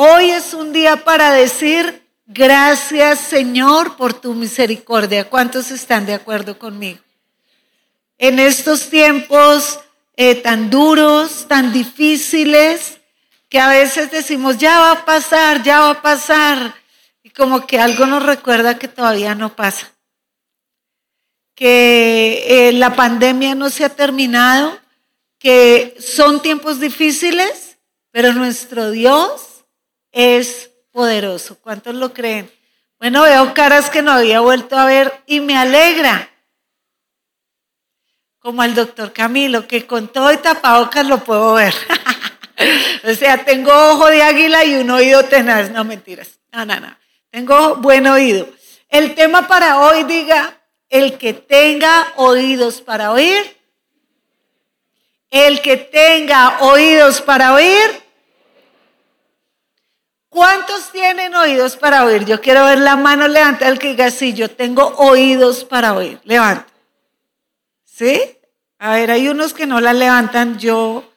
Hoy es un día para decir gracias Señor por tu misericordia. ¿Cuántos están de acuerdo conmigo? En estos tiempos eh, tan duros, tan difíciles, que a veces decimos, ya va a pasar, ya va a pasar, y como que algo nos recuerda que todavía no pasa, que eh, la pandemia no se ha terminado, que son tiempos difíciles, pero nuestro Dios es poderoso. ¿Cuántos lo creen? Bueno, veo caras que no había vuelto a ver y me alegra. Como al doctor Camilo, que con todo y tapabocas lo puedo ver. o sea, tengo ojo de águila y un oído tenaz. No, mentiras. No, no, no. Tengo buen oído. El tema para hoy diga, el que tenga oídos para oír, el que tenga oídos para oír. ¿Cuántos tienen oídos para oír? Yo quiero ver la mano levanta el que diga, sí, yo tengo oídos para oír. Levanta. ¿Sí? A ver, hay unos que no la levantan. Yo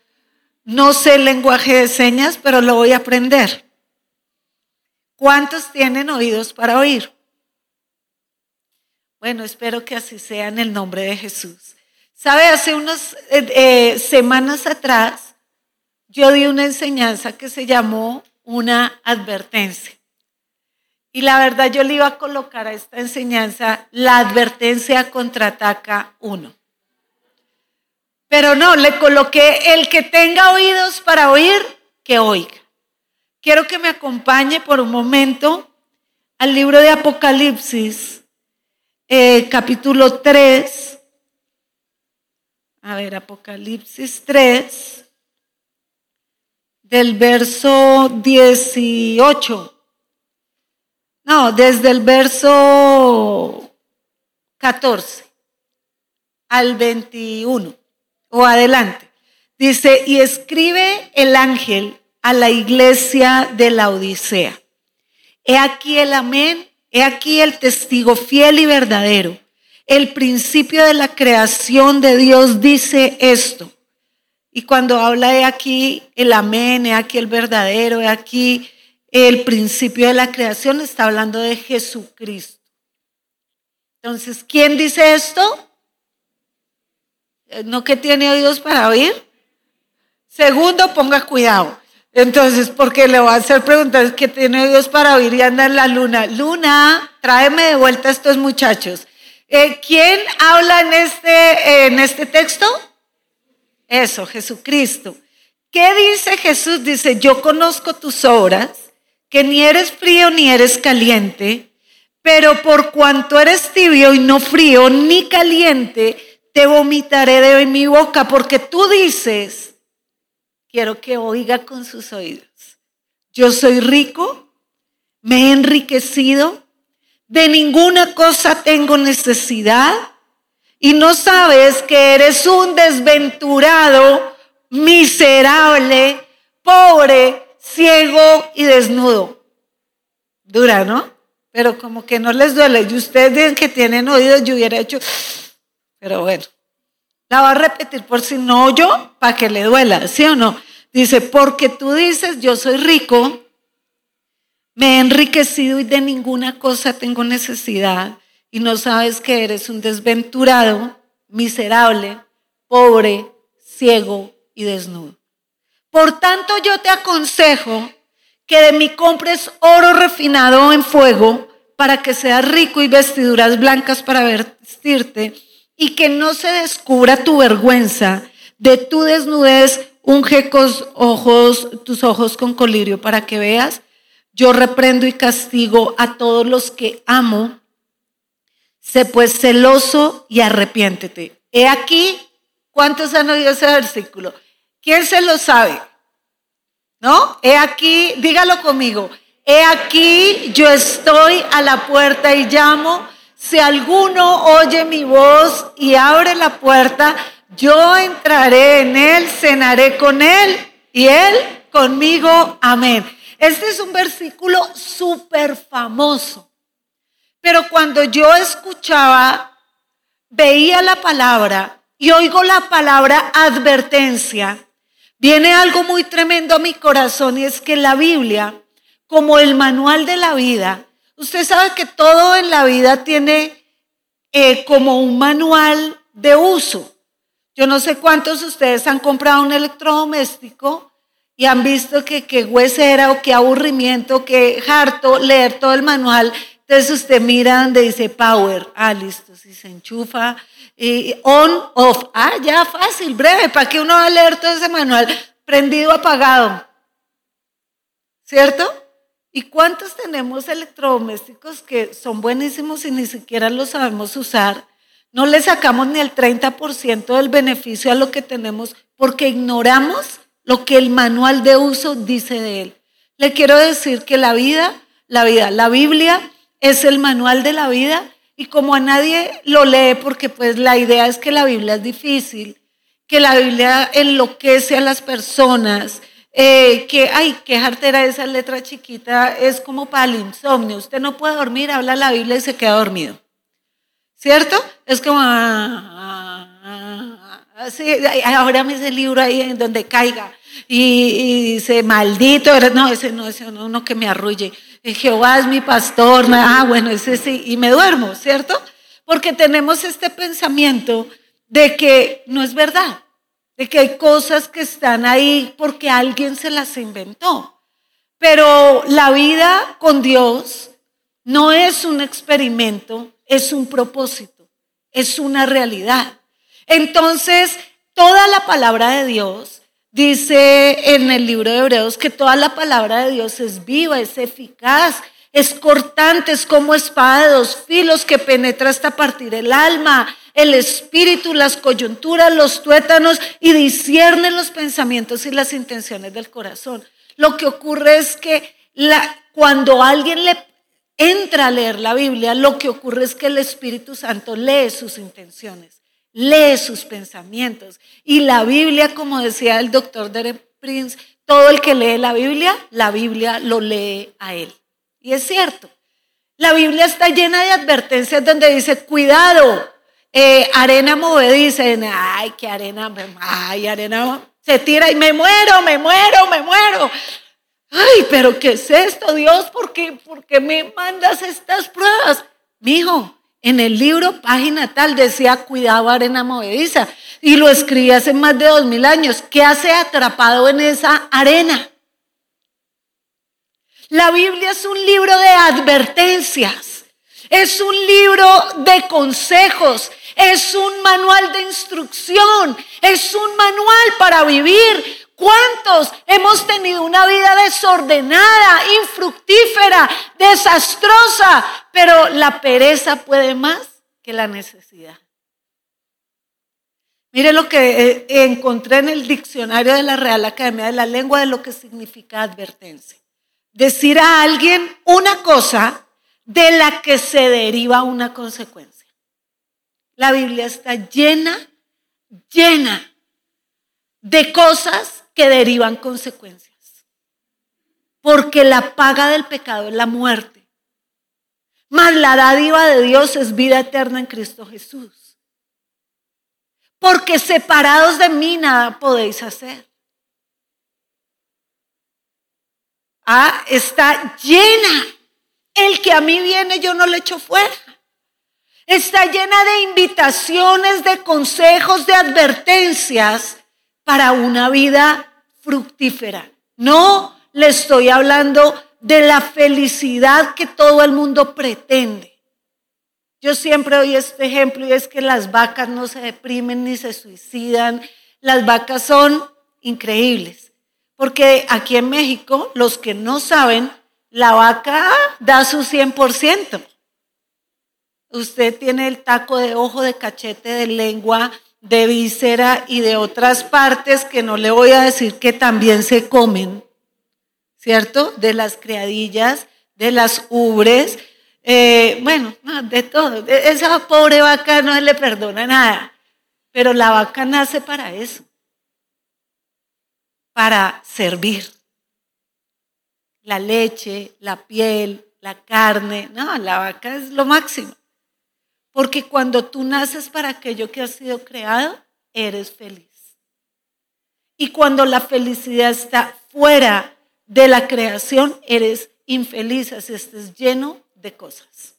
no sé el lenguaje de señas, pero lo voy a aprender. ¿Cuántos tienen oídos para oír? Bueno, espero que así sea en el nombre de Jesús. Sabe, hace unas eh, eh, semanas atrás yo di una enseñanza que se llamó una advertencia. Y la verdad yo le iba a colocar a esta enseñanza la advertencia contraataca uno. Pero no, le coloqué el que tenga oídos para oír, que oiga. Quiero que me acompañe por un momento al libro de Apocalipsis, eh, capítulo 3. A ver, Apocalipsis 3, del verso 18. No, desde el verso 14 al 21 o adelante. Dice, y escribe el ángel a la iglesia de la Odisea. He aquí el amén, he aquí el testigo fiel y verdadero. El principio de la creación de Dios dice esto. Y cuando habla de aquí el amén, he aquí el verdadero, he aquí el principio de la creación, está hablando de Jesucristo. Entonces, ¿quién dice esto? ¿No que tiene oídos para oír? Segundo, ponga cuidado. Entonces, porque le voy a hacer preguntas que tiene Dios para oír y anda en la luna. Luna, tráeme de vuelta a estos muchachos. Eh, ¿Quién habla en este, en este texto? Eso, Jesucristo. ¿Qué dice Jesús? Dice, yo conozco tus obras, que ni eres frío ni eres caliente, pero por cuanto eres tibio y no frío ni caliente, te vomitaré de mi boca, porque tú dices, quiero que oiga con sus oídos. Yo soy rico, me he enriquecido, de ninguna cosa tengo necesidad y no sabes que eres un desventurado, miserable, pobre, ciego y desnudo. Dura, ¿no? Pero como que no les duele. Y ustedes dicen que tienen oídos, yo hubiera hecho, pero bueno. La va a repetir por si no yo, para que le duela, ¿sí o no? Dice, porque tú dices, yo soy rico, me he enriquecido y de ninguna cosa tengo necesidad, y no sabes que eres un desventurado, miserable, pobre, ciego y desnudo. Por tanto, yo te aconsejo que de mí compres oro refinado en fuego para que seas rico y vestiduras blancas para vestirte y que no se descubra tu vergüenza de tu desnudez, unge ojos, tus ojos con colirio para que veas. Yo reprendo y castigo a todos los que amo. Sé pues celoso y arrepiéntete. He aquí, ¿cuántos han oído ese versículo? ¿Quién se lo sabe? ¿No? He aquí, dígalo conmigo. He aquí, yo estoy a la puerta y llamo. Si alguno oye mi voz y abre la puerta, yo entraré en él, cenaré con él y él conmigo. Amén. Este es un versículo súper famoso. Pero cuando yo escuchaba, veía la palabra y oigo la palabra advertencia, viene algo muy tremendo a mi corazón y es que la Biblia como el manual de la vida. Usted sabe que todo en la vida tiene eh, como un manual de uso. Yo no sé cuántos de ustedes han comprado un electrodoméstico y han visto que qué huesera o qué aburrimiento, qué harto leer todo el manual. Entonces usted mira donde dice power. Ah, listo, si se enchufa. Y on, off. Ah, ya, fácil, breve. ¿Para qué uno va a leer todo ese manual? Prendido, apagado. ¿Cierto? ¿Y cuántos tenemos electrodomésticos que son buenísimos y ni siquiera los sabemos usar? No le sacamos ni el 30% del beneficio a lo que tenemos porque ignoramos lo que el manual de uso dice de él. Le quiero decir que la vida, la vida, la Biblia es el manual de la vida y como a nadie lo lee porque pues la idea es que la Biblia es difícil, que la Biblia enloquece a las personas, eh, que, ay, qué jartera esa letra chiquita, es como para el insomnio. Usted no puede dormir, habla la Biblia y se queda dormido. ¿Cierto? Es como, ah, ah, ah, ahora me ese libro ahí en donde caiga. Y, dice, maldito, no, ese no, ese no, uno que me arrulle. Jehová es mi pastor, ah, bueno, ese sí, y me duermo, ¿cierto? Porque tenemos este pensamiento de que no es verdad de que hay cosas que están ahí porque alguien se las inventó. Pero la vida con Dios no es un experimento, es un propósito, es una realidad. Entonces, toda la palabra de Dios dice en el libro de Hebreos que toda la palabra de Dios es viva, es eficaz, es cortante, es como espada de dos filos que penetra hasta partir el alma, el espíritu, las coyunturas, los tuétanos y discierne los pensamientos y las intenciones del corazón. Lo que ocurre es que cuando alguien le entra a leer la Biblia, lo que ocurre es que el Espíritu Santo lee sus intenciones, lee sus pensamientos. Y la Biblia, como decía el doctor Derek Prince, todo el que lee la Biblia, la Biblia lo lee a él. Y es cierto. La Biblia está llena de advertencias donde dice, cuidado, eh, arena movediza, ay, qué arena, ay, arena, se tira y me muero, me muero, me muero. Ay, pero ¿qué es esto, Dios? ¿Por qué, ¿Por qué me mandas estas pruebas? Mijo, en el libro, página tal, decía cuidado arena movediza. Y lo escribí hace más de dos mil años. ¿Qué hace atrapado en esa arena? La Biblia es un libro de advertencias. Es un libro de consejos. Es un manual de instrucción, es un manual para vivir. ¿Cuántos hemos tenido una vida desordenada, infructífera, desastrosa? Pero la pereza puede más que la necesidad. Mire lo que eh, encontré en el diccionario de la Real Academia de la Lengua de lo que significa advertencia. Decir a alguien una cosa de la que se deriva una consecuencia. La Biblia está llena, llena de cosas que derivan consecuencias. Porque la paga del pecado es la muerte. Mas la dádiva de Dios es vida eterna en Cristo Jesús. Porque separados de mí nada podéis hacer. Ah, está llena. El que a mí viene yo no le echo fuera. Está llena de invitaciones, de consejos, de advertencias para una vida fructífera. No le estoy hablando de la felicidad que todo el mundo pretende. Yo siempre doy este ejemplo y es que las vacas no se deprimen ni se suicidan. Las vacas son increíbles. Porque aquí en México, los que no saben, la vaca da su 100%. Usted tiene el taco de ojo, de cachete, de lengua, de víscera y de otras partes que no le voy a decir que también se comen, ¿cierto? De las criadillas, de las ubres, eh, bueno, de todo. E, esa pobre vaca no se le perdona nada, pero la vaca nace para eso, para servir. La leche, la piel, la carne, no, la vaca es lo máximo. Porque cuando tú naces para aquello que has sido creado, eres feliz. Y cuando la felicidad está fuera de la creación, eres infeliz así estés lleno de cosas.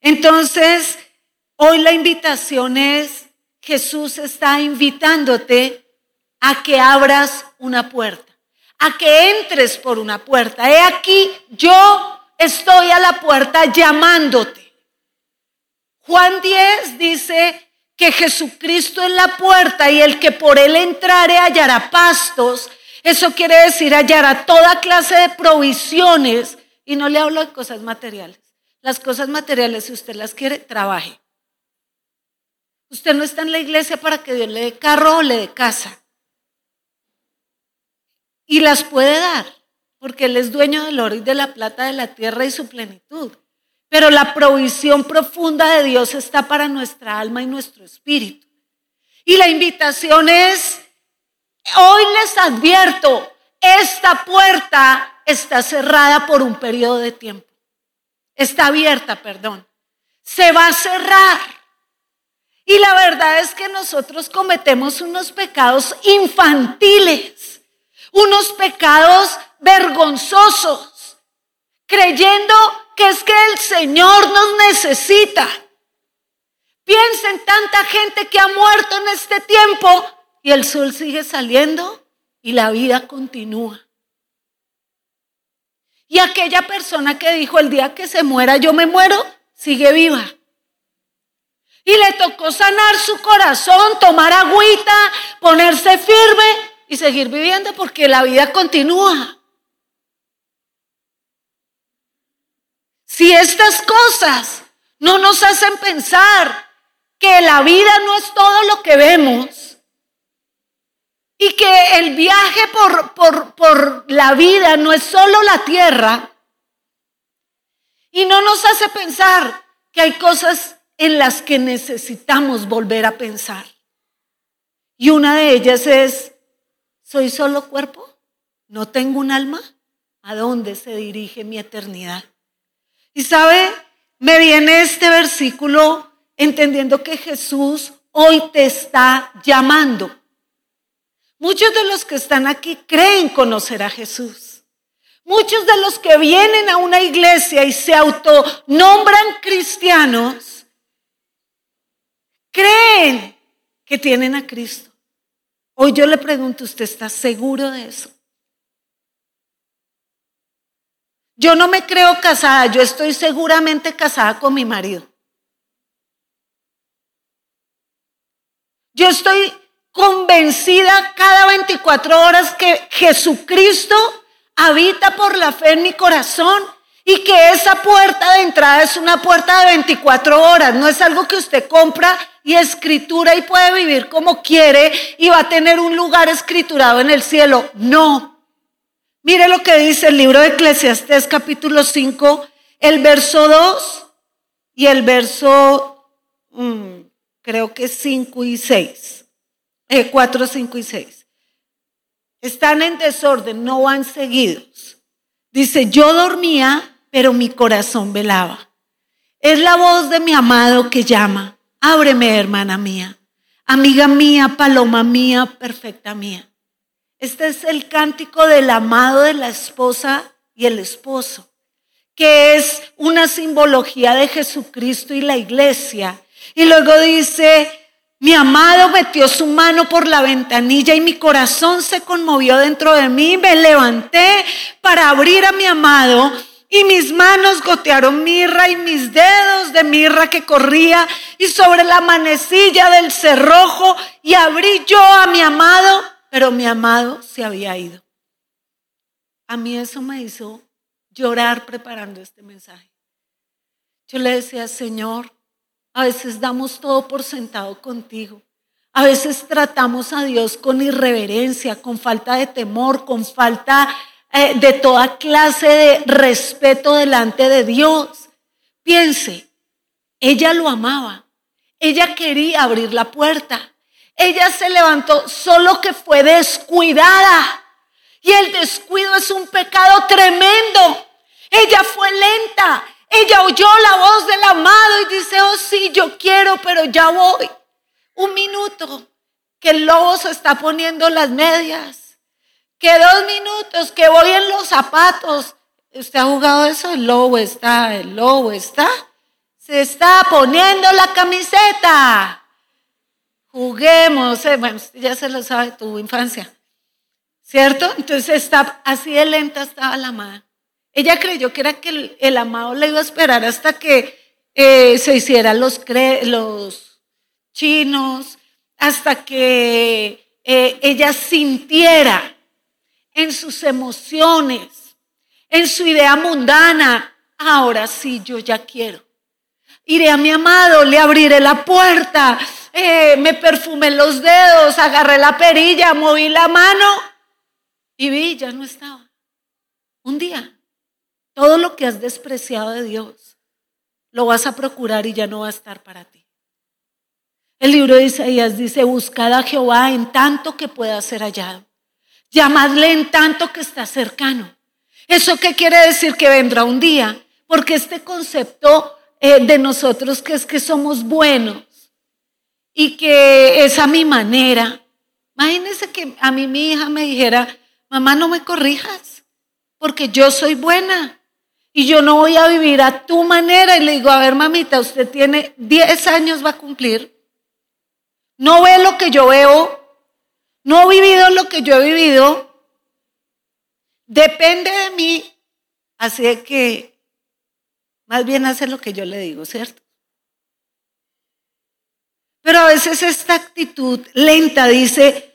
Entonces, hoy la invitación es, Jesús está invitándote a que abras una puerta, a que entres por una puerta. He aquí, yo estoy a la puerta llamándote. Juan 10 dice que Jesucristo es la puerta y el que por él entrare hallará pastos. Eso quiere decir hallará toda clase de provisiones. Y no le hablo de cosas materiales. Las cosas materiales, si usted las quiere, trabaje. Usted no está en la iglesia para que Dios le dé carro o le dé casa. Y las puede dar, porque Él es dueño del oro y de la plata, de la tierra y su plenitud. Pero la provisión profunda de Dios está para nuestra alma y nuestro espíritu. Y la invitación es, hoy les advierto, esta puerta está cerrada por un periodo de tiempo. Está abierta, perdón. Se va a cerrar. Y la verdad es que nosotros cometemos unos pecados infantiles, unos pecados vergonzosos, creyendo que es que el Señor nos necesita. Piensa en tanta gente que ha muerto en este tiempo y el sol sigue saliendo y la vida continúa. Y aquella persona que dijo el día que se muera yo me muero, sigue viva. Y le tocó sanar su corazón, tomar agüita, ponerse firme y seguir viviendo porque la vida continúa. Si estas cosas no nos hacen pensar que la vida no es todo lo que vemos y que el viaje por, por, por la vida no es solo la tierra y no nos hace pensar que hay cosas en las que necesitamos volver a pensar. Y una de ellas es, ¿soy solo cuerpo? ¿No tengo un alma? ¿A dónde se dirige mi eternidad? Y sabe, me viene este versículo entendiendo que Jesús hoy te está llamando. Muchos de los que están aquí creen conocer a Jesús. Muchos de los que vienen a una iglesia y se autonombran cristianos, creen que tienen a Cristo. Hoy yo le pregunto, ¿usted está seguro de eso? Yo no me creo casada, yo estoy seguramente casada con mi marido. Yo estoy convencida cada 24 horas que Jesucristo habita por la fe en mi corazón y que esa puerta de entrada es una puerta de 24 horas, no es algo que usted compra y escritura y puede vivir como quiere y va a tener un lugar escriturado en el cielo. No, Mire lo que dice el libro de Eclesiastés capítulo 5, el verso 2 y el verso, mm, creo que 5 y 6, 4, 5 y 6. Están en desorden, no van seguidos. Dice, yo dormía, pero mi corazón velaba. Es la voz de mi amado que llama. Ábreme, hermana mía, amiga mía, paloma mía, perfecta mía. Este es el cántico del amado de la esposa y el esposo, que es una simbología de Jesucristo y la iglesia. Y luego dice, mi amado metió su mano por la ventanilla y mi corazón se conmovió dentro de mí. Me levanté para abrir a mi amado y mis manos gotearon mirra y mis dedos de mirra que corría y sobre la manecilla del cerrojo y abrí yo a mi amado pero mi amado se había ido. A mí eso me hizo llorar preparando este mensaje. Yo le decía, Señor, a veces damos todo por sentado contigo. A veces tratamos a Dios con irreverencia, con falta de temor, con falta eh, de toda clase de respeto delante de Dios. Piense, ella lo amaba. Ella quería abrir la puerta. Ella se levantó, solo que fue descuidada. Y el descuido es un pecado tremendo. Ella fue lenta. Ella oyó la voz del amado y dice, oh sí, yo quiero, pero ya voy. Un minuto, que el lobo se está poniendo las medias. Que dos minutos, que voy en los zapatos. ¿Usted ha jugado eso? El lobo está, el lobo está. Se está poniendo la camiseta. Juguemos. Eh, bueno, ya se lo sabe, tu infancia. ¿Cierto? Entonces está así de lenta estaba la amada. Ella creyó que era que el, amado le iba a esperar hasta que eh, se hicieran los, chinos, hasta que eh, ella sintiera en sus emociones, en su idea mundana, ahora sí, yo ya quiero. Iré a mi amado, le abriré la puerta, eh, me perfumé los dedos, agarré la perilla, moví la mano y vi, ya no estaba. Un día, todo lo que has despreciado de Dios, lo vas a procurar y ya no va a estar para ti. El libro de Isaías dice, buscad a Jehová en tanto que pueda ser hallado. Llamadle en tanto que está cercano. ¿Eso qué quiere decir? Que vendrá un día. Porque este concepto eh, de nosotros que es que somos buenos y que es a mi manera. Imagínense que a mí mi hija me dijera, mamá no me corrijas, porque yo soy buena y yo no voy a vivir a tu manera. Y le digo, a ver mamita, usted tiene 10 años, va a cumplir no ve lo que yo veo, no he vivido lo que yo he vivido, depende de mí, así que más bien hace lo que yo le digo, ¿cierto? Pero a veces esta actitud lenta dice,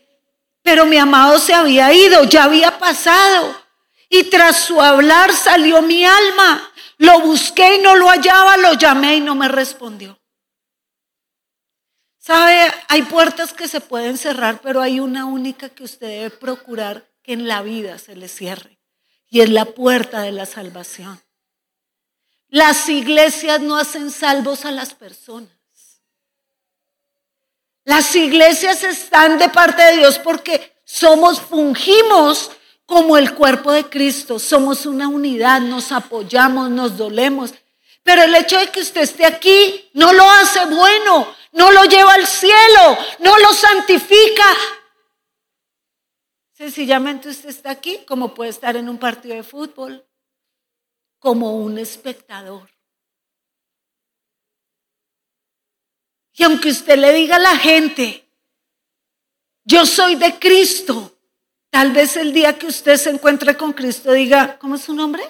pero mi amado se había ido, ya había pasado. Y tras su hablar salió mi alma. Lo busqué y no lo hallaba, lo llamé y no me respondió. ¿Sabe? Hay puertas que se pueden cerrar, pero hay una única que usted debe procurar que en la vida se le cierre. Y es la puerta de la salvación. Las iglesias no hacen salvos a las personas. Las iglesias están de parte de Dios porque somos, fungimos como el cuerpo de Cristo. Somos una unidad, nos apoyamos, nos dolemos. Pero el hecho de que usted esté aquí no lo hace bueno, no lo lleva al cielo, no lo santifica. Sencillamente usted está aquí como puede estar en un partido de fútbol, como un espectador. Y aunque usted le diga a la gente, yo soy de Cristo, tal vez el día que usted se encuentre con Cristo diga, ¿cómo es su nombre?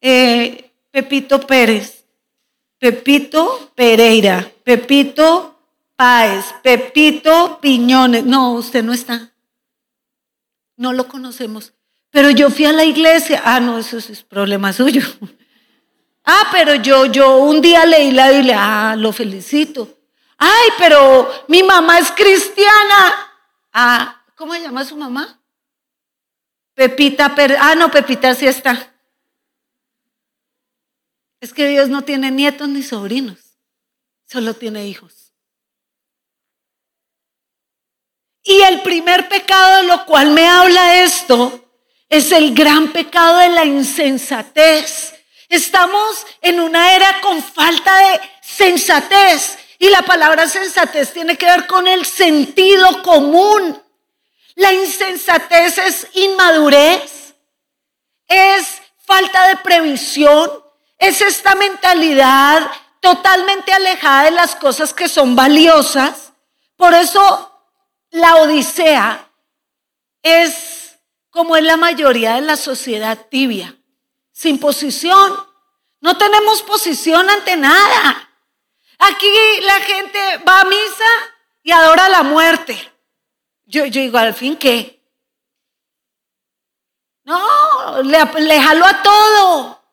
Eh, Pepito Pérez. Pepito Pereira, Pepito Páez, Pepito Piñones. No, usted no está. No lo conocemos. Pero yo fui a la iglesia. Ah, no, eso es problema suyo. Ah, pero yo, yo un día leí la Biblia. Ah, lo felicito. Ay, pero mi mamá es cristiana. Ah, ¿cómo se llama su mamá? Pepita Pérez. Ah, no, Pepita sí está. Es que Dios no tiene nietos ni sobrinos, solo tiene hijos. Y el primer pecado de lo cual me habla esto es el gran pecado de la insensatez. Estamos en una era con falta de sensatez y la palabra sensatez tiene que ver con el sentido común. La insensatez es inmadurez, es falta de previsión, es esta mentalidad totalmente alejada de las cosas que son valiosas. Por eso la Odisea es como en la mayoría de la sociedad tibia, sin posición. No tenemos posición ante nada. Aquí la gente va a misa y adora la muerte. Yo, digo, al fin, ¿qué? No, le, le jalo a todo.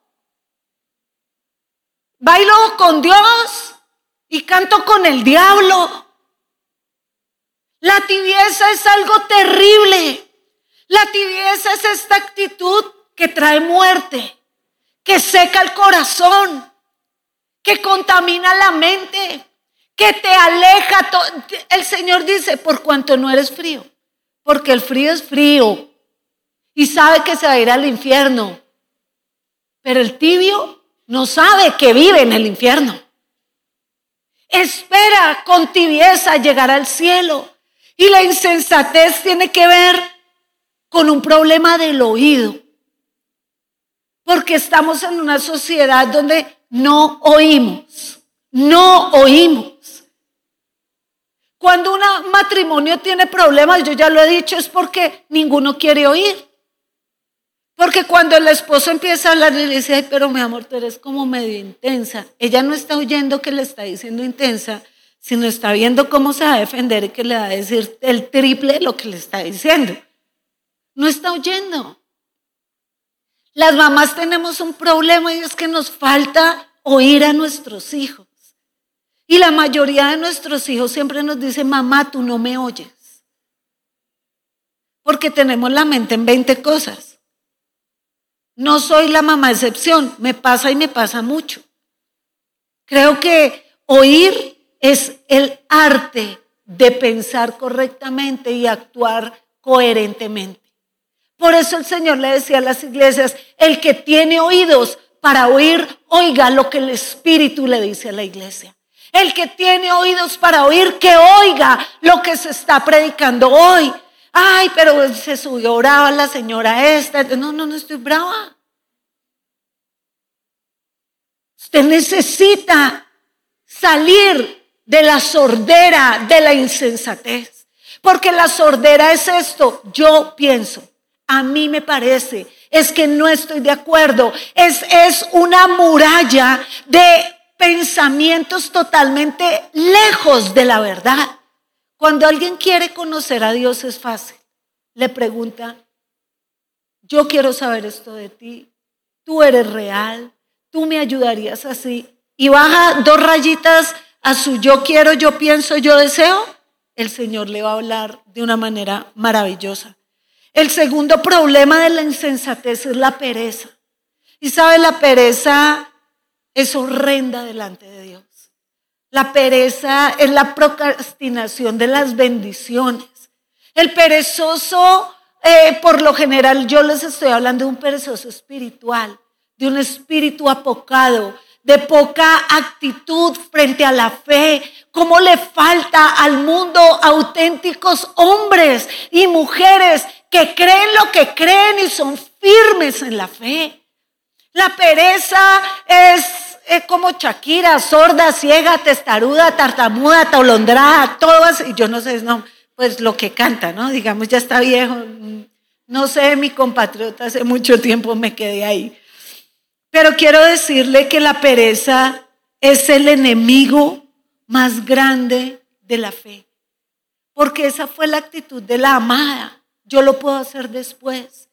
Bailo con Dios y canto con el diablo. La tibieza es algo terrible. La tibieza es esta actitud que trae muerte, que seca el corazón, que contamina la mente, que te aleja. El Señor dice, por cuanto no eres frío, porque el frío es frío y sabe que se va a ir al infierno. Pero el tibio no sabe que vive en el infierno. Espera con tibieza llegar al cielo. Y la insensatez tiene que ver con un problema del oído. Porque estamos en una sociedad donde no oímos, no oímos. Cuando un matrimonio tiene problemas, yo ya lo he dicho, es porque ninguno quiere oír. Porque cuando el esposo empieza a hablar le dice, pero mi amor, tú eres como medio intensa. Ella no está oyendo que le está diciendo intensa, sino está viendo cómo se va a defender y que le va a decir el triple de lo que le está diciendo. No está oyendo. Las mamás tenemos un problema y es que nos falta oír a nuestros hijos. Y la mayoría de nuestros hijos siempre nos dicen, mamá, tú no me oyes. Porque tenemos la mente en 20 cosas. No soy la mamá excepción, me pasa y me pasa mucho. Creo que oír es el arte de pensar correctamente y actuar coherentemente. Por eso el Señor le decía a las iglesias, el que tiene oídos para oír, oiga lo que el Espíritu le dice a la iglesia. El que tiene oídos para oír, que oiga lo que se está predicando hoy. Ay, pero se subió brava la señora esta. No, no, no estoy brava. Usted necesita salir de la sordera, de la insensatez. Porque la sordera es esto. Yo pienso, a mí me parece, es que no estoy de acuerdo. Es, es una muralla de pensamientos totalmente lejos de la verdad. Cuando alguien quiere conocer a Dios es fácil. Le pregunta, yo quiero saber esto de ti. Tú eres real. Tú me ayudarías así. Y baja dos rayitas a su yo quiero, yo pienso, yo deseo. El Señor le va a hablar de una manera maravillosa. El segundo problema de la insensatez es la pereza. Y sabe, la pereza es horrenda delante de Dios. La pereza es la procrastinación de las bendiciones. El perezoso, eh, por lo general, yo les estoy hablando de un perezoso espiritual, de un espíritu apocado, de poca actitud frente a la fe. ¿Cómo le falta al mundo auténticos hombres y mujeres que creen lo que creen y son firmes en la fe? La pereza es es como Shakira, sorda, ciega, testaruda, tartamuda, tolondrada, todas, y yo no sé, no, pues lo que canta, ¿no? Digamos, ya está viejo. No sé, mi compatriota, hace mucho tiempo me quedé ahí. Pero quiero decirle que la pereza es el enemigo más grande de la fe. Porque esa fue la actitud de la amada. Yo lo puedo hacer después.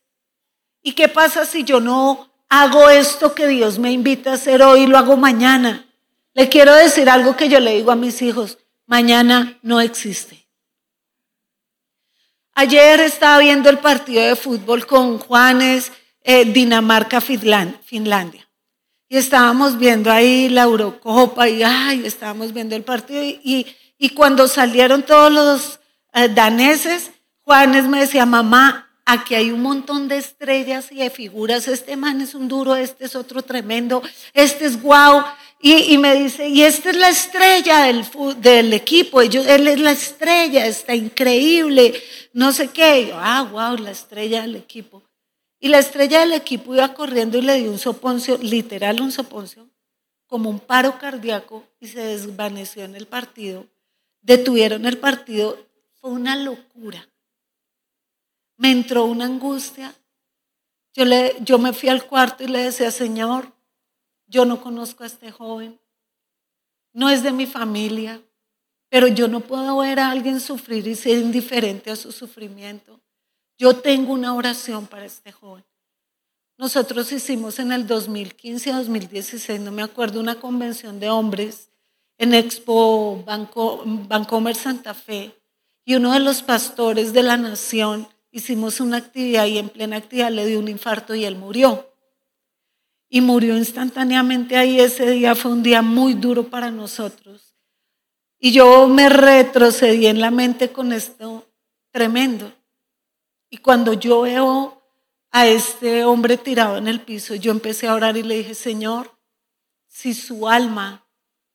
¿Y qué pasa si yo no hago esto que Dios me invita a hacer hoy, lo hago mañana. Le quiero decir algo que yo le digo a mis hijos, mañana no existe. Ayer estaba viendo el partido de fútbol con Juanes, eh, Dinamarca, Finlandia. Y estábamos viendo ahí la Eurocopa y ay, estábamos viendo el partido. Y, y, cuando salieron todos los eh, daneses, Juanes me decía, mamá, Aquí hay un montón de estrellas y de figuras. Este man es un duro, este es otro tremendo, este es guau. Y, me dice, y esta es la estrella del, del equipo. Ellos, él es la estrella, está increíble, no sé qué. ah, wow, la estrella del equipo. Y la estrella del equipo iba corriendo y le dio un soponcio, literal un soponcio, como un paro cardíaco y se desvaneció en el partido. Detuvieron el partido. Fue una locura me entró una angustia. Yo, le, yo me fui al cuarto y le decía, Señor, yo no conozco a este joven, no es de mi familia, pero yo no puedo ver a alguien sufrir y ser indiferente a su sufrimiento. Yo tengo una oración para este joven. Nosotros hicimos en el 2015-2016, no me acuerdo, una convención de hombres en Expo Banco, Bancomer Santa Fe y uno de los pastores de la nación hicimos una actividad y en plena actividad le dio un infarto y él murió. Y murió instantáneamente ahí. Ese día fue un día muy duro para nosotros. Y yo me retrocedí en la mente con esto tremendo. Y cuando yo veo a este hombre tirado en el piso, yo empecé a orar y le dije, Señor, si su alma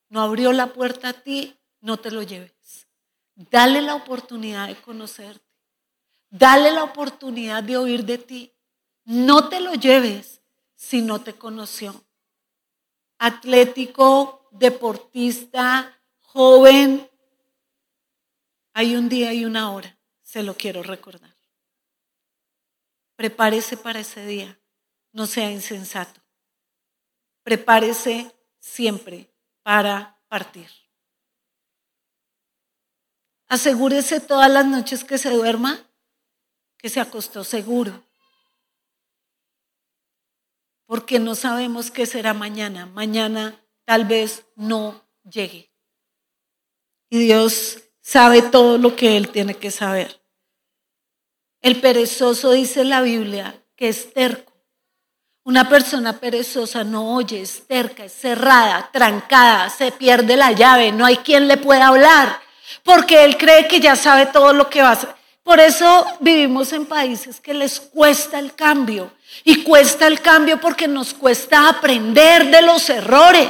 no abrió la puerta a ti, no te lo lleves. Dale la oportunidad de conocerte. Dale la oportunidad de oír de ti. No te lo lleves si no te conoció. Atlético, deportista, joven, hay un día y una hora, se lo quiero recordar. Prepárese para ese día, no sea insensato. Prepárese siempre para partir. Asegúrese todas las noches que se duerma que se acostó seguro. Porque no sabemos qué será mañana. Mañana tal vez no llegue. Y Dios sabe todo lo que Él tiene que saber. El perezoso dice la Biblia que es terco. Una persona perezosa no oye, es terca, es cerrada, trancada, se pierde la llave, no hay quien le pueda hablar porque él cree que ya sabe todo lo que va a hacer. Por eso vivimos en países que les cuesta el cambio. Y cuesta el cambio porque nos cuesta aprender de los errores.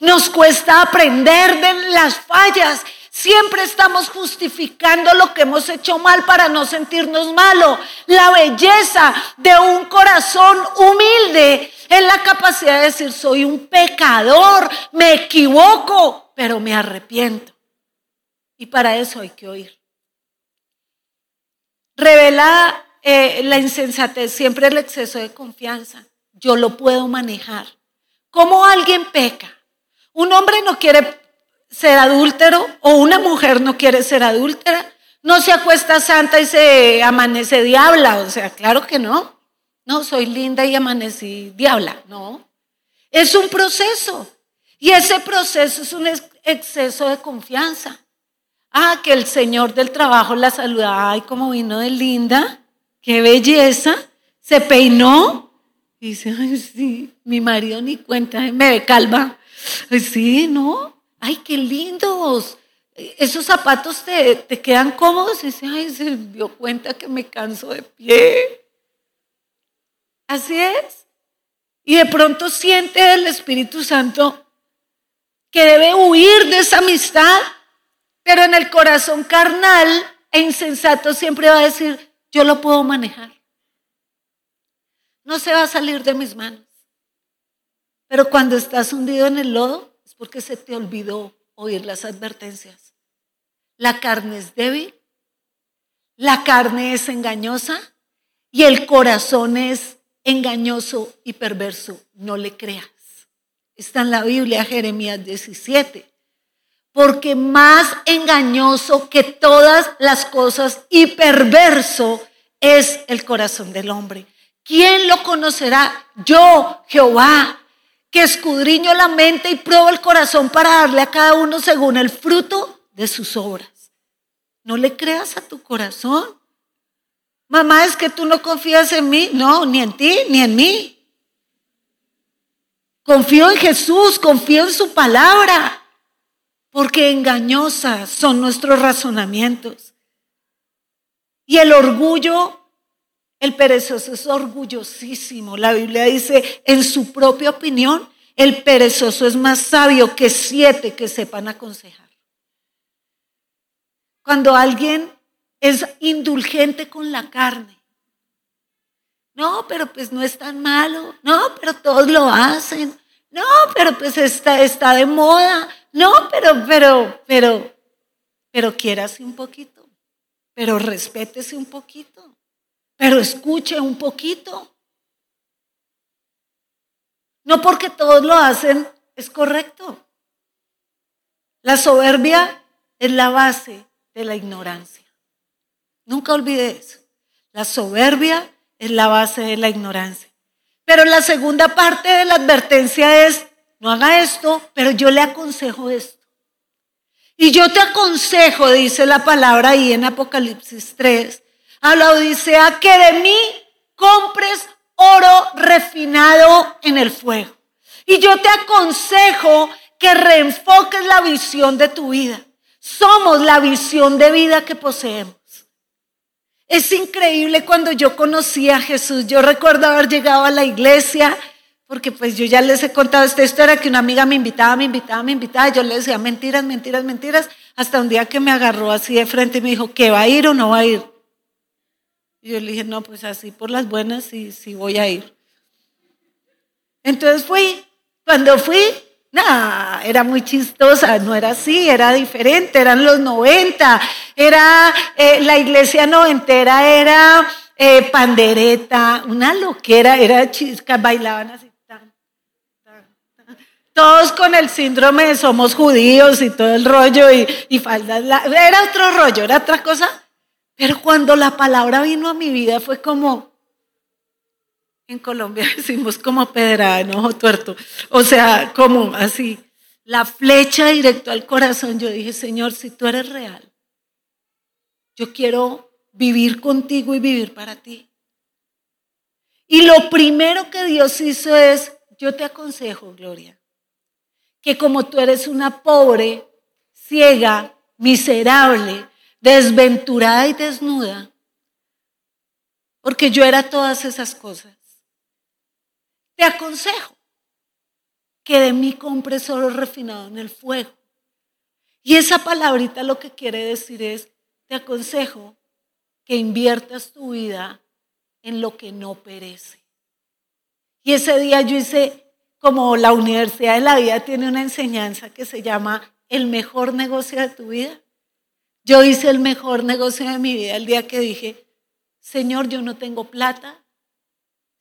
Nos cuesta aprender de las fallas. Siempre estamos justificando lo que hemos hecho mal para no sentirnos malo. La belleza de un corazón humilde es la capacidad de decir, soy un pecador, me equivoco, pero me arrepiento. Y para eso hay que oír. Revela eh, la insensatez, siempre el exceso de confianza. Yo lo puedo manejar. ¿Cómo alguien peca? Un hombre no quiere ser adúltero o una mujer no quiere ser adúltera. No se acuesta santa y se amanece diabla. O sea, claro que no. No, soy linda y amanecí diabla. No. Es un proceso. Y ese proceso es un exceso de confianza. Ah, que el Señor del trabajo la saluda. Ay, como vino de linda. Qué belleza. Se peinó. Dice, ay, sí, mi marido ni cuenta, me ve calva. Ay, sí, ¿no? Ay, qué lindos. Esos zapatos te, te quedan cómodos. Dice, ay, se dio cuenta que me canso de pie. Así es. Y de pronto siente el Espíritu Santo que debe huir de esa amistad pero en el corazón carnal e insensato siempre va a decir, yo lo puedo manejar. No se va a salir de mis manos. Pero cuando estás hundido en el lodo es porque se te olvidó oír las advertencias. La carne es débil, la carne es engañosa y el corazón es engañoso y perverso. No le creas. Está en la Biblia Jeremías 17 porque más engañoso que todas las cosas y perverso es el corazón del hombre. ¿Quién lo conocerá? Yo, Jehová, que escudriño la mente y pruebo el corazón para darle a cada uno según el fruto de sus obras. No le creas a tu corazón. Mamá, es que tú no confías en mí. No, ni en ti, ni en mí. Confío en Jesús, confío en su palabra porque engañosas son nuestros razonamientos. Y el orgullo, el perezoso es orgullosísimo. La Biblia dice, en su propia opinión, el perezoso es más sabio que siete que sepan aconsejar. Cuando alguien es indulgente con la carne, no, pero pues no es tan malo, no, pero todos lo hacen, no, pero pues está, está de moda, no, pero, pero, pero, pero quiérase un poquito, pero respétese un poquito, pero escuche un poquito. No porque todos lo hacen es correcto. La soberbia es la base de la ignorancia. Nunca olvide eso. La soberbia es la base de la ignorancia. Pero la segunda parte de la advertencia es, no haga esto, pero yo le aconsejo esto. Y yo te aconsejo, dice la palabra ahí en Apocalipsis 3, a la Odisea, que de mí compres oro refinado en el fuego. Y yo te aconsejo que reenfoques la visión de tu vida. Somos la visión de vida que poseemos. Es increíble cuando yo conocí a Jesús. Yo recuerdo haber llegado a la iglesia porque pues yo ya les he contado esta historia que una amiga me invitaba, me invitaba, me invitaba. Yo le decía mentiras, mentiras, mentiras. Hasta un día que me agarró así de frente y me dijo, ¿que va a ir o no va a ir? Y yo le dije, no, pues así por las buenas sí, sí voy a ir. Entonces fui. Cuando fui, era muy chistosa, no era así, era diferente, eran los 90, era eh, la iglesia noventera, era eh, pandereta, una loquera, era chisca, bailaban así. Todos con el síndrome de somos judíos y todo el rollo y, y faldas. era otro rollo, era otra cosa. Pero cuando la palabra vino a mi vida fue como, en Colombia decimos como pedrada en ojo tuerto. O sea, como así, la flecha directo al corazón. Yo dije, Señor, si tú eres real, yo quiero vivir contigo y vivir para ti. Y lo primero que Dios hizo es, yo te aconsejo, Gloria, que como tú eres una pobre, ciega, miserable, desventurada y desnuda, porque yo era todas esas cosas, te aconsejo que de mí compres oro refinado en el fuego. Y esa palabrita lo que quiere decir es, te aconsejo que inviertas tu vida en lo que no perece. Y ese día yo hice como la Universidad de la Vida tiene una enseñanza que se llama el mejor negocio de tu vida. Yo hice el mejor negocio de mi vida el día que dije, Señor, yo no tengo plata.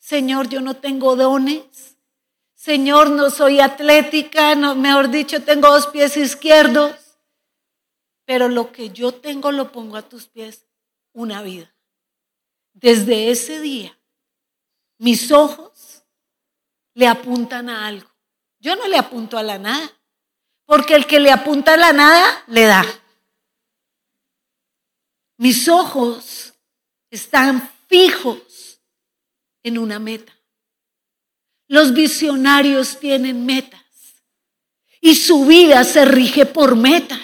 Señor, yo no tengo dones. Señor, no soy atlética, no, mejor dicho, tengo dos pies izquierdos. Pero lo que yo tengo lo pongo a tus pies, una vida. Desde ese día, mis ojos le apuntan a algo. Yo no le apunto a la nada, porque el que le apunta a la nada, le da. Mis ojos están fijos en una meta. Los visionarios tienen metas y su vida se rige por metas.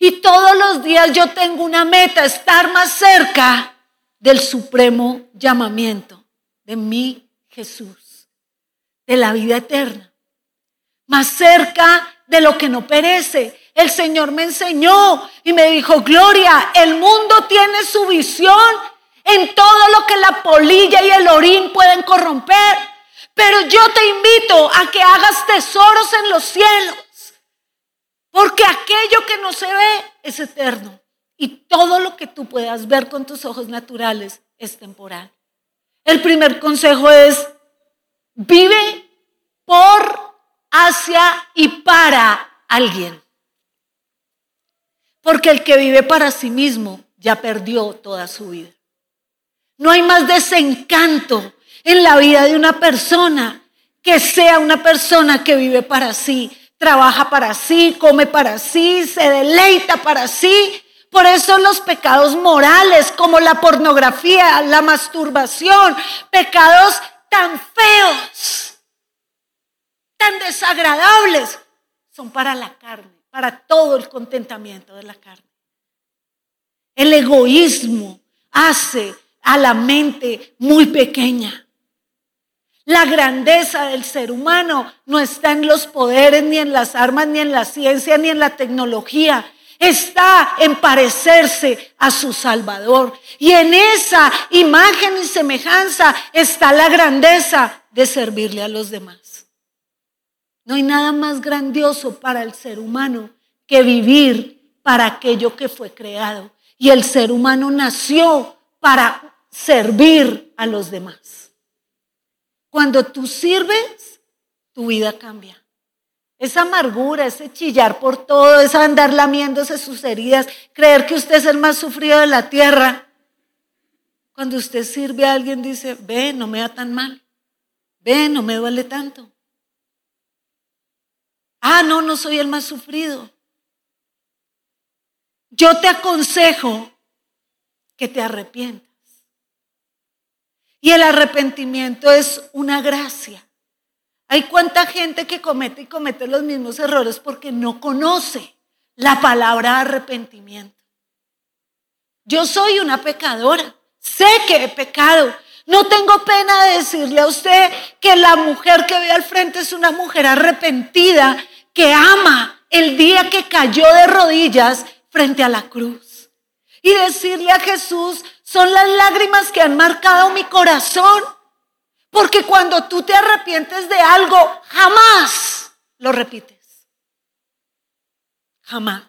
Y todos los días yo tengo una meta, estar más cerca del supremo llamamiento de mi Jesús de la vida eterna, más cerca de lo que no perece. El Señor me enseñó y me dijo, Gloria, el mundo tiene su visión en todo lo que la polilla y el orín pueden corromper. Pero yo te invito a que hagas tesoros en los cielos, porque aquello que no se ve es eterno y todo lo que tú puedas ver con tus ojos naturales es temporal. El primer consejo es, Vive por, hacia y para alguien. Porque el que vive para sí mismo ya perdió toda su vida. No hay más desencanto en la vida de una persona que sea una persona que vive para sí, trabaja para sí, come para sí, se deleita para sí. Por eso los pecados morales como la pornografía, la masturbación, pecados tan feos, tan desagradables, son para la carne, para todo el contentamiento de la carne. El egoísmo hace a la mente muy pequeña. La grandeza del ser humano no está en los poderes, ni en las armas, ni en la ciencia, ni en la tecnología está en parecerse a su Salvador. Y en esa imagen y semejanza está la grandeza de servirle a los demás. No hay nada más grandioso para el ser humano que vivir para aquello que fue creado. Y el ser humano nació para servir a los demás. Cuando tú sirves, tu vida cambia. Esa amargura, ese chillar por todo, esa andar lamiéndose sus heridas, creer que usted es el más sufrido de la tierra. Cuando usted sirve a alguien, dice, ve, no me da tan mal. Ve, no me duele tanto. Ah, no, no soy el más sufrido. Yo te aconsejo que te arrepientas. Y el arrepentimiento es una gracia. Hay cuánta gente que comete y comete los mismos errores porque no conoce la palabra arrepentimiento. Yo soy una pecadora, sé que he pecado. No tengo pena de decirle a usted que la mujer que ve al frente es una mujer arrepentida, que ama el día que cayó de rodillas frente a la cruz. Y decirle a Jesús, son las lágrimas que han marcado mi corazón Porque cuando tú te arrepientes de algo, jamás lo repites. Jamás.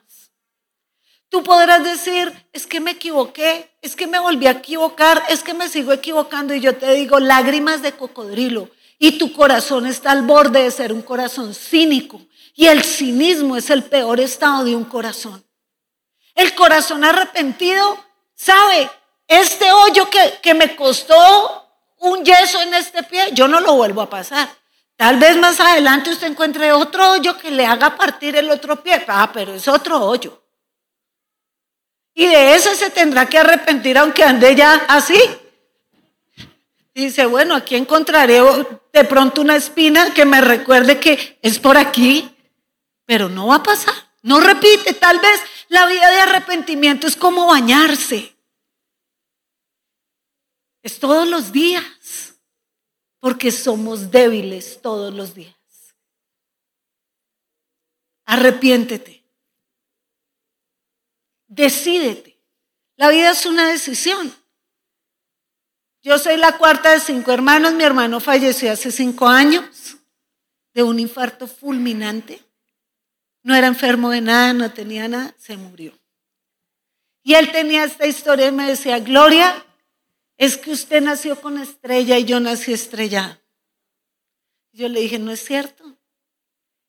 Tú podrás decir, es que me equivoqué, es que me volví a equivocar, es que me sigo equivocando y yo te digo lágrimas de cocodrilo y tu corazón está al borde de ser un corazón cínico y el cinismo es el peor estado de un corazón. El corazón arrepentido sabe, este hoyo que, que me costó un yeso en este pie, yo no lo vuelvo a pasar. Tal vez más adelante usted encuentre otro hoyo que le haga partir el otro pie. Ah, pero es otro hoyo. Y de eso se tendrá que arrepentir aunque ande ya así. dice, bueno, aquí encontraré de pronto una espina que me recuerde que es por aquí, pero no va a pasar. No repite, tal vez la vida de arrepentimiento es como bañarse. Es todos los días, porque somos débiles todos los días. Arrepiéntete. Decídete. La vida es una decisión. Yo soy la cuarta de cinco hermanos. Mi hermano falleció hace cinco años de un infarto fulminante. No era enfermo de nada, no tenía nada, se murió. Y él tenía esta historia y me decía, Gloria, es que usted nació con estrella y yo nací estrellada. Yo le dije, no es cierto.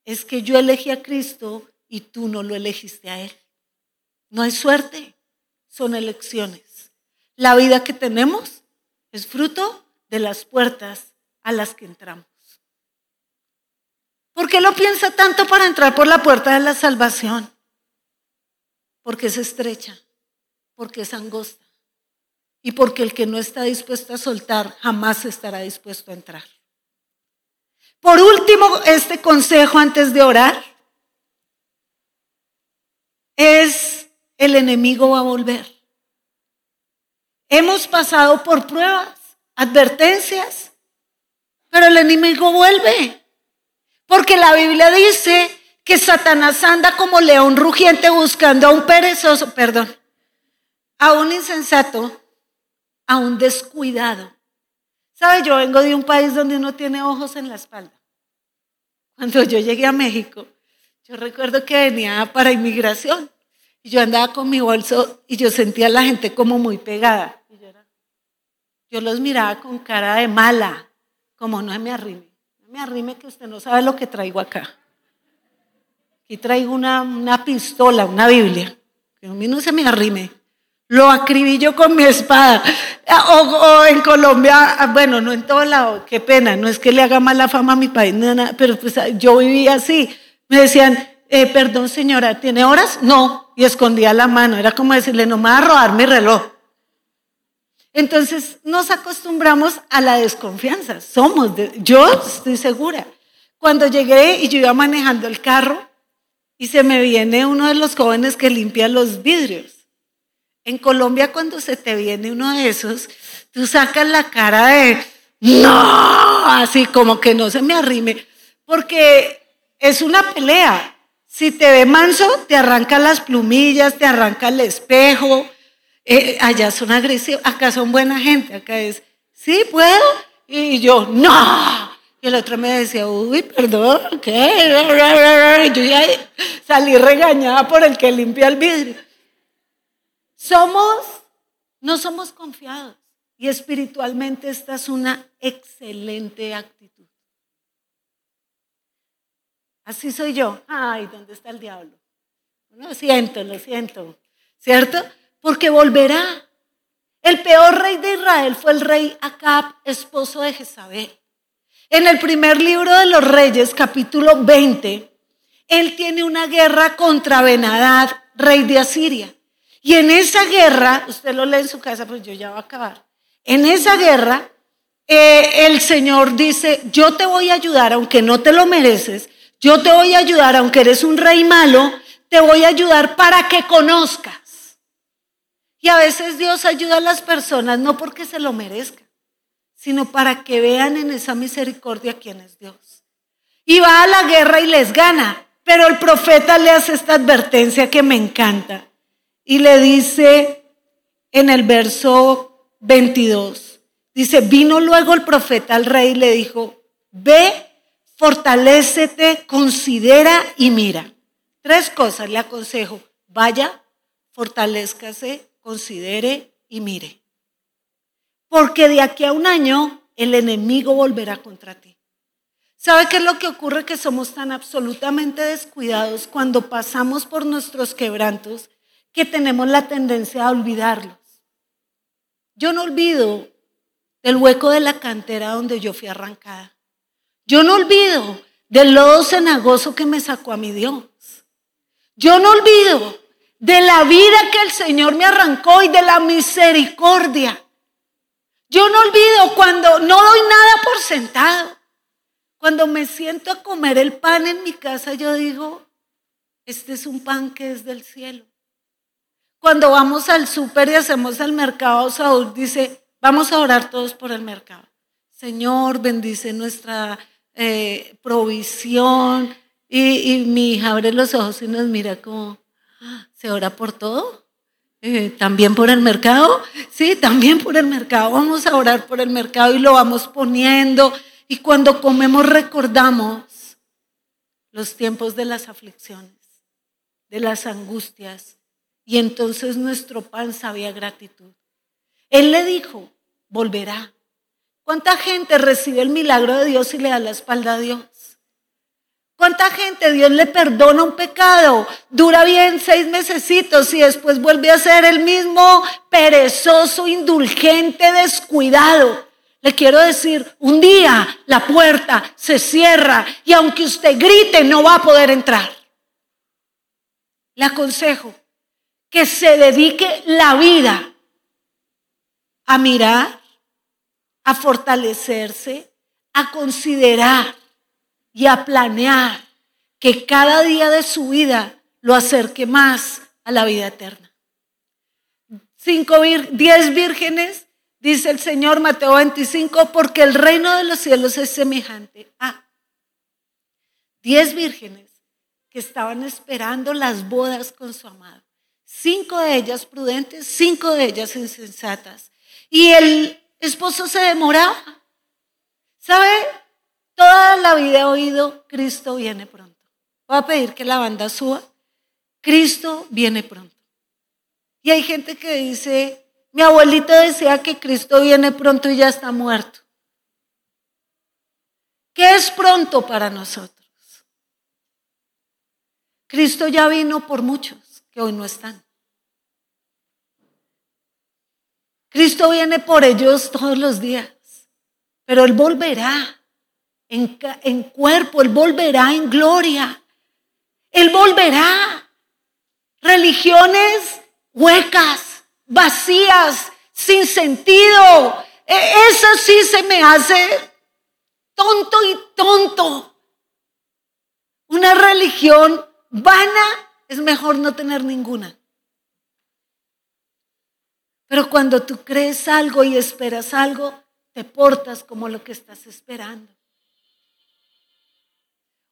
Es que yo elegí a Cristo y tú no lo elegiste a Él. No hay suerte, son elecciones. La vida que tenemos es fruto de las puertas a las que entramos. ¿Por qué lo piensa tanto para entrar por la puerta de la salvación? Porque es estrecha, porque es angosta y porque el que no está dispuesto a soltar jamás estará dispuesto a entrar. Por último, este consejo antes de orar es el enemigo va a volver. Hemos pasado por pruebas, advertencias, pero el enemigo vuelve. Porque la Biblia dice que Satanás anda como león rugiente buscando a un perezoso, perdón, a un insensato a un descuidado. ¿Sabe? Yo vengo de un país donde uno tiene ojos en la espalda. Cuando yo llegué a México, yo recuerdo que venía para inmigración y yo andaba con mi bolso y yo sentía a la gente como muy pegada. yo, los miraba con cara de mala, como no me arrime. No me arrime que usted no sabe lo que traigo acá. Aquí traigo una, una pistola, una Biblia. Que a mí no se me arrime. Lo acribillo con mi espada. O, en Colombia, ah, bueno, no en todo lado, qué pena, no es que le haga mala fama a mi país, pero pues ah, yo vivía así. Me decían, eh, perdón señora, ¿tiene horas? No, y escondía la mano, era como decirle, no me va a robar mi reloj. Entonces nos acostumbramos a la desconfianza, somos, yo estoy segura. Cuando llegué y yo iba manejando el carro y se me viene uno de los jóvenes que limpia los vidrios en Colombia cuando se te viene uno de esos, tú sacas la cara de, no, así como que no se me arrime, porque es una pelea. Si te ve manso, te arranca las plumillas, te arranca el espejo. Eh, allá son agresivos, acá son buena gente, acá es, sí, puedo. Y yo, no. Y el otro me decía, uy, perdón, ¿qué? Yo ya salí regañada por el que limpia el vidrio. Somos, no somos confiados. Y espiritualmente esta es una excelente actitud. Así soy yo. Ay, ¿dónde está el diablo? Lo siento, lo siento. ¿Cierto? Porque volverá. El peor rey de Israel fue el rey Acab, esposo de Jezabel. En el primer libro de los reyes, capítulo 20, él tiene una guerra contra Benadad, rey de Asiria. Y en esa guerra, usted lo lee en su casa, pues yo ya voy a acabar. En esa guerra, eh, el Señor dice, yo te voy a ayudar aunque no te lo mereces, yo te voy a ayudar aunque eres un rey malo, te voy a ayudar para que conozcas. Y a veces Dios ayuda a las personas no porque se lo merezcan, sino para que vean en esa misericordia quién es Dios. Y va a la guerra y les gana, pero el profeta le hace esta advertencia que me encanta y le dice en el verso 22, Dice, vino luego el profeta al rey y le dijo, ve, fortalécete, considera y mira. Tres cosas le aconsejo. Vaya, fortalezcase, considere y mire. Porque de aquí a un año el enemigo volverá contra ti. ¿Sabe qué es lo que ocurre? Que somos tan absolutamente descuidados cuando pasamos por nuestros quebrantos que tenemos la tendencia a olvidarlos. Yo no olvido del hueco de la cantera donde yo fui arrancada. Yo no olvido del lodo cenagoso que me sacó a mi Dios. Yo no olvido de la vida que el Señor me arrancó y de la misericordia. Yo no olvido cuando no doy nada por sentado. Cuando me siento a comer el pan en mi casa, yo digo, este es un pan que es del cielo. Cuando vamos al súper y hacemos el mercado, Saúl dice, vamos a orar todos por el mercado. Señor, bendice nuestra eh, provisión. Y, mi hija abre los ojos y nos mira como, ah, ¿se ora por todo? Eh, ¿También por el mercado? Sí, también por el mercado. Vamos a orar por el mercado y lo vamos poniendo. Y cuando comemos recordamos los tiempos de las aflicciones, de las angustias. Y entonces nuestro pan sabía gratitud. Él le dijo, volverá. ¿Cuánta gente recibe el milagro de Dios y le da la espalda a Dios? ¿Cuánta gente Dios le perdona un pecado? Dura bien seis mesecitos y después vuelve a ser el mismo perezoso, indulgente, descuidado. Le quiero decir, un día la puerta se cierra y aunque usted grite no va a poder entrar. Le aconsejo que se dedique la vida a mirar, a fortalecerse, a considerar y a planear que cada día de su vida lo acerque más a la vida eterna. Diez vírgenes Dice el Señor Mateo 25, porque el reino de los cielos es semejante a diez vírgenes que estaban esperando las bodas con su amado. Cinco de ellas prudentes, cinco de ellas insensatas. Y el esposo se demoraba. ¿Sabe? Toda la vida he oído, Cristo viene pronto. Voy a pedir que la banda suba. Cristo viene pronto. Y hay gente que dice, mi abuelito decía que Cristo viene pronto y ya está muerto. ¿Qué es pronto para nosotros? Cristo ya vino por muchos hoy no están. Cristo viene por ellos todos los días, pero Él volverá en, en cuerpo, Él volverá en gloria, Él volverá. Religiones huecas, vacías, sin sentido. E, eso sí se me hace tonto y tonto. Una religión vana es mejor no tener ninguna. Pero cuando tú crees algo y esperas algo, te portas como lo que estás esperando.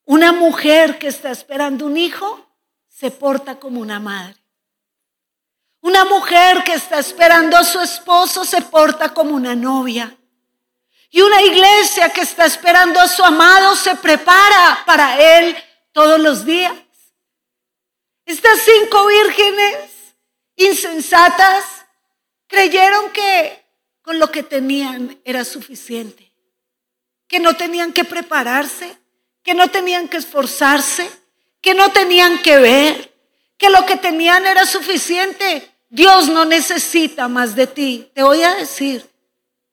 Una mujer que está esperando un hijo se porta como una madre. Una mujer que está esperando a su esposo se porta como una novia. Y una iglesia que está esperando a su amado se prepara para él todos los días. Estas cinco vírgenes insensatas creyeron que con lo que tenían era suficiente, que no tenían que prepararse, que no tenían que esforzarse, que no tenían que ver, que lo que tenían era suficiente. Dios no necesita más de ti. Te voy a decir,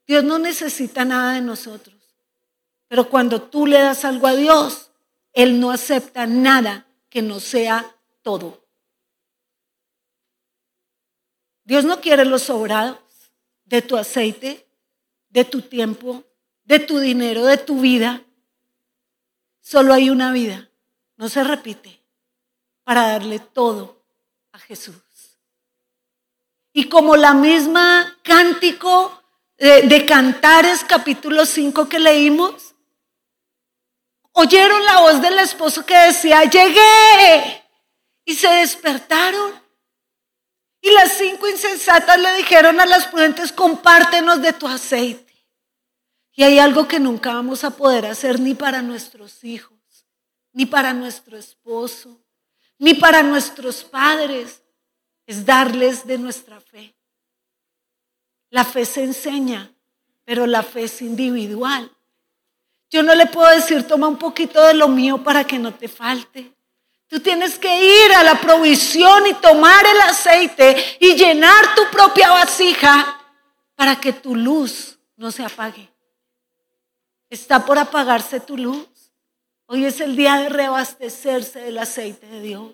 Dios no necesita nada de nosotros. Pero cuando tú le das algo a Dios, Él no acepta nada que no sea todo. Dios no quiere los sobrados de tu aceite, de tu tiempo, de tu dinero, de tu vida. Solo hay una vida, no se repite, para darle todo a Jesús. Y como la misma cántico de, Cantares capítulo 5 que leímos, oyeron la voz del esposo que decía, llegué. Y se despertaron. Y las cinco insensatas le dijeron a las prudentes, compártenos de tu aceite. Y hay algo que nunca vamos a poder hacer ni para nuestros hijos, ni para nuestro esposo, ni para nuestros padres, es darles de nuestra fe. La fe se enseña, pero la fe es individual. Yo no le puedo decir, toma un poquito de lo mío para que no te falte. Tú tienes que ir a la provisión y tomar el aceite y llenar tu propia vasija para que tu luz no se apague. Está por apagarse tu luz. Hoy es el día de reabastecerse del aceite de Dios.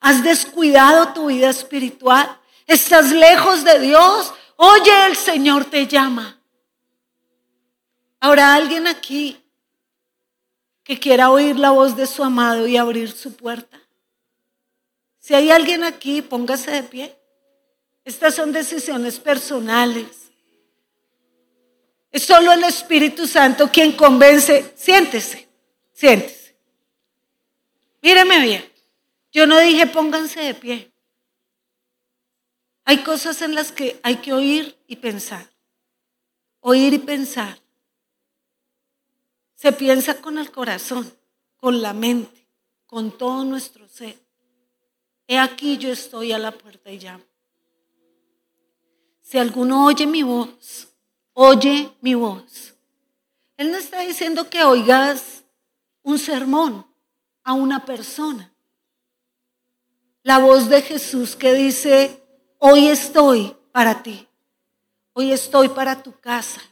Has descuidado tu vida espiritual. Estás lejos de Dios. Oye, el Señor te llama. ¿Habrá alguien aquí que quiera oír la voz de su amado y abrir su puerta? Si hay alguien aquí, póngase de pie. Estas son decisiones personales. Es solo el Espíritu Santo quien convence. Siéntese, siéntese. Míreme bien. Yo no dije pónganse de pie. Hay cosas en las que hay que oír y pensar. Oír y pensar. Se piensa con el corazón, con la mente, con todo nuestro ser. He aquí yo estoy a la puerta y llamo. Si alguno oye mi voz oye mi voz. Él no está diciendo que oigas un sermón a una persona. La voz de Jesús que dice, hoy estoy para ti, hoy estoy para tu casa.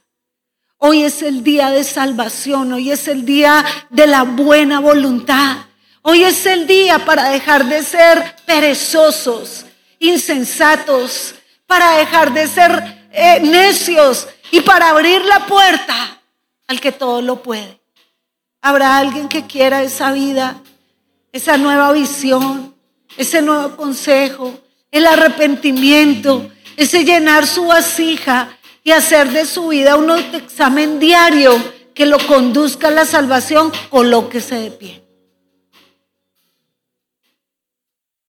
Hoy es el día de salvación, hoy es el día de la buena voluntad. Hoy es el día para dejar de ser perezosos, insensatos, para dejar de ser eh, necios y para abrir la puerta al que todo lo puede. Habrá alguien que quiera esa vida, esa nueva visión, ese nuevo consejo, el arrepentimiento, ese llenar su vasija y hacer de su vida un examen diario que lo conduzca a la salvación, colóquese de pie.